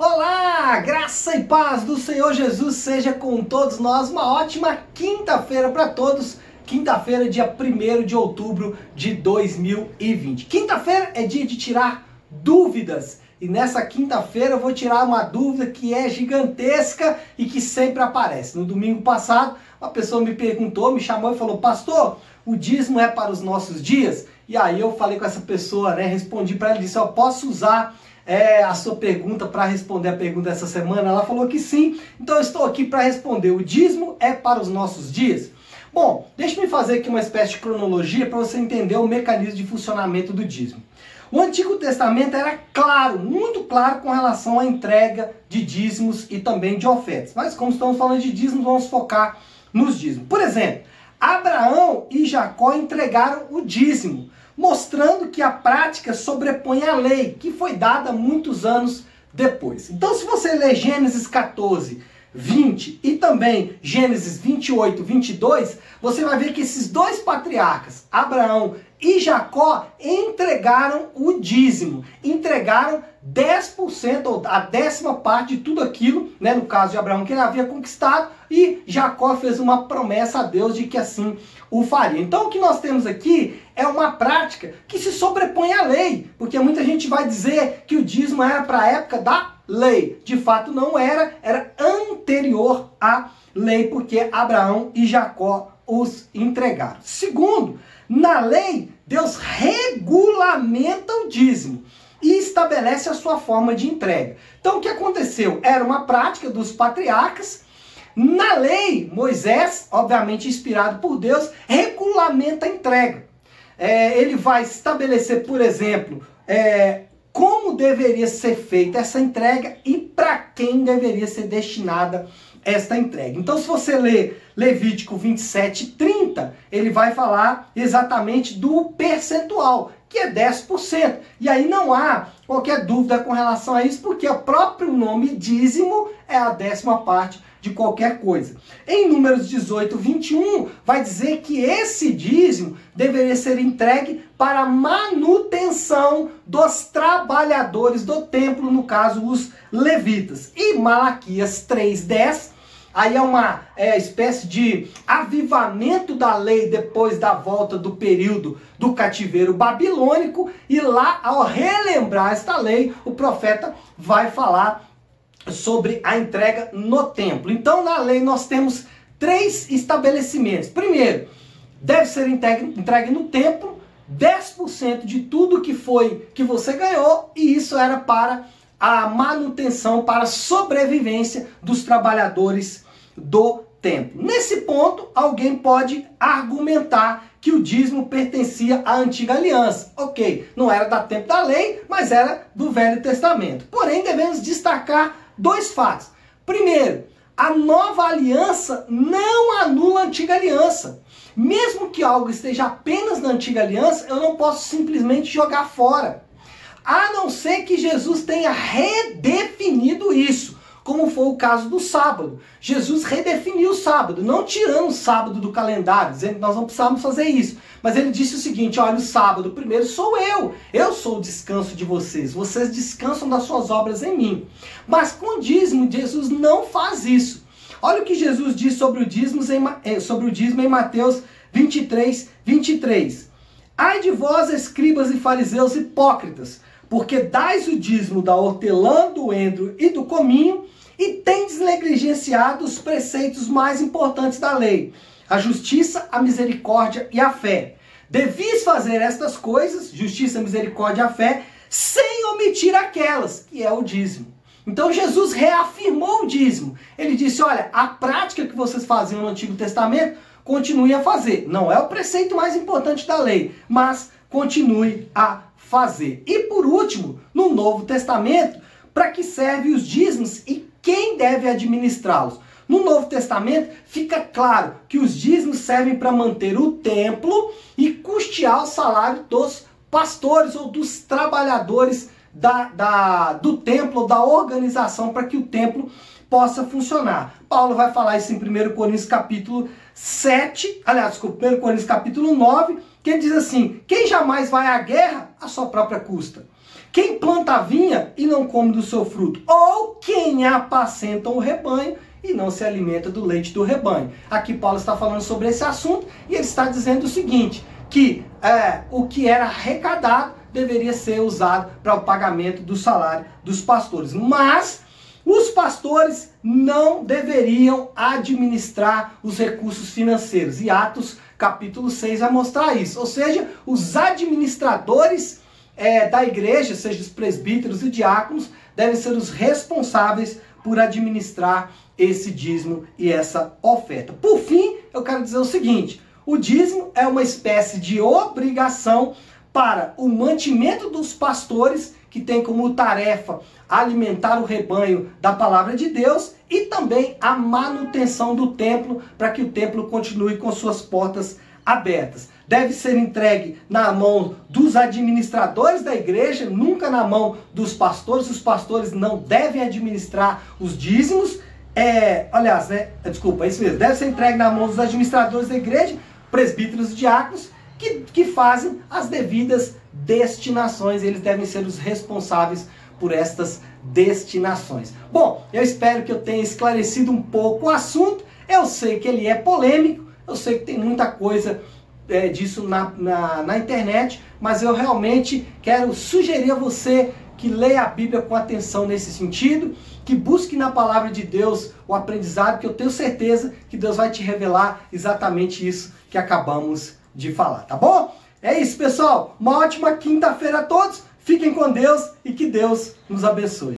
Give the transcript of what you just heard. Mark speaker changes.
Speaker 1: Olá, graça e paz do Senhor Jesus seja com todos nós. Uma ótima quinta-feira para todos. Quinta-feira, dia 1 de outubro de 2020. Quinta-feira é dia de tirar dúvidas. E nessa quinta-feira eu vou tirar uma dúvida que é gigantesca e que sempre aparece. No domingo passado, uma pessoa me perguntou, me chamou e falou: Pastor, o dízimo é para os nossos dias? E aí eu falei com essa pessoa, né? Respondi para ela disse: Eu posso usar é, a sua pergunta para responder a pergunta dessa semana? Ela falou que sim, então eu estou aqui para responder. O dízimo é para os nossos dias? Bom, deixe-me fazer aqui uma espécie de cronologia para você entender o mecanismo de funcionamento do dízimo. O Antigo Testamento era claro, muito claro com relação à entrega de dízimos e também de ofertas. Mas como estamos falando de dízimos, vamos focar nos dízimos. Por exemplo, Abraão e Jacó entregaram o dízimo mostrando que a prática sobrepõe a lei, que foi dada muitos anos depois. Então, se você ler Gênesis 14, 20 e também Gênesis 28, 22, você vai ver que esses dois patriarcas, Abraão e Jacó, entregaram o dízimo, entregaram 10% ou a décima parte de tudo aquilo, né, no caso de Abraão, que ele havia conquistado, e Jacó fez uma promessa a Deus de que assim o faria. Então o que nós temos aqui é uma prática que se sobrepõe à lei, porque muita gente vai dizer que o dízimo era para a época da lei. De fato não era, era anterior à lei, porque Abraão e Jacó os entregaram. Segundo, na lei, Deus regulamenta o dízimo e estabelece a sua forma de entrega. Então o que aconteceu? Era uma prática dos patriarcas. Na lei, Moisés, obviamente inspirado por Deus, regulamenta a entrega. É, ele vai estabelecer, por exemplo, é, como deveria ser feita essa entrega e para quem deveria ser destinada esta entrega. Então, se você ler Levítico 27, 30, ele vai falar exatamente do percentual que é 10%. E aí não há qualquer dúvida com relação a isso, porque o próprio nome dízimo é a décima parte de qualquer coisa. Em Números 18, 21, vai dizer que esse dízimo deveria ser entregue para manutenção dos trabalhadores do templo, no caso, os levitas. E Malaquias 3,10 Aí é uma é, espécie de avivamento da lei depois da volta do período do cativeiro babilônico. E lá, ao relembrar esta lei, o profeta vai falar sobre a entrega no templo. Então, na lei, nós temos três estabelecimentos. Primeiro, deve ser entregue, no templo 10% de tudo que foi que você ganhou, e isso era para a manutenção, para a sobrevivência dos trabalhadores do templo. Nesse ponto, alguém pode argumentar que o dízimo pertencia à antiga aliança. Ok, não era da tempo da lei, mas era do Velho Testamento. Porém, devemos destacar dois fatos. Primeiro, a nova aliança não anula a antiga aliança. Mesmo que algo esteja apenas na antiga aliança, eu não posso simplesmente jogar fora. A não ser que Jesus tenha redefinido isso como foi o caso do sábado. Jesus redefiniu o sábado, não tirando o sábado do calendário, dizendo que nós não precisávamos fazer isso. Mas ele disse o seguinte: olha, o sábado primeiro sou eu, eu sou o descanso de vocês, vocês descansam das suas obras em mim. Mas com o dízimo, Jesus não faz isso. Olha o que Jesus diz sobre o dízimo em, eh, sobre o dízimo em Mateus 23, 23. Ai de vós, escribas e fariseus hipócritas, porque dais o dízimo da hortelã, do endro e do cominho, e tendes negligenciado os preceitos mais importantes da lei: a justiça, a misericórdia e a fé. Devis fazer estas coisas, justiça, misericórdia e a fé, sem omitir aquelas, que é o dízimo. Então Jesus reafirmou o dízimo. Ele disse: olha, a prática que vocês faziam no Antigo Testamento, continue a fazer. Não é o preceito mais importante da lei, mas continue a fazer. E por último, no Novo Testamento, para que servem os dízimos e quem deve administrá-los. No Novo Testamento fica claro que os dízimos servem para manter o templo e custear o salário dos pastores ou dos trabalhadores da, da, do templo, da organização, para que o templo possa funcionar. Paulo vai falar isso em 1 Coríntios capítulo 7, aliás, desculpa, 1 Coríntios capítulo 9, que ele diz assim: quem jamais vai à guerra, a sua própria custa. Quem planta a vinha e não come do seu fruto? Ou quem apacentam o rebanho e não se alimenta do leite do rebanho. Aqui Paulo está falando sobre esse assunto e ele está dizendo o seguinte, que é, o que era arrecadado deveria ser usado para o pagamento do salário dos pastores. Mas os pastores não deveriam administrar os recursos financeiros. E Atos capítulo 6 vai mostrar isso. Ou seja, os administradores é, da igreja, seja os presbíteros e diáconos, devem ser os responsáveis por administrar esse dízimo e essa oferta. Por fim, eu quero dizer o seguinte: o dízimo é uma espécie de obrigação para o mantimento dos pastores, que tem como tarefa alimentar o rebanho da palavra de Deus, e também a manutenção do templo, para que o templo continue com suas portas abertas. Deve ser entregue na mão dos administradores da igreja, nunca na mão dos pastores. Os pastores não devem administrar os dízimos. É, aliás, né? Desculpa, é isso mesmo. Deve ser entregue na mão dos administradores da igreja, presbíteros e diáconos, que, que fazem as devidas destinações. Eles devem ser os responsáveis por estas destinações. Bom, eu espero que eu tenha esclarecido um pouco o assunto. Eu sei que ele é polêmico, eu sei que tem muita coisa é, disso na, na, na internet, mas eu realmente quero sugerir a você que leia a Bíblia com atenção nesse sentido, que busque na palavra de Deus o aprendizado, que eu tenho certeza que Deus vai te revelar exatamente isso que acabamos de falar, tá bom? É isso, pessoal. Uma ótima quinta-feira a todos. Fiquem com Deus e que Deus nos abençoe.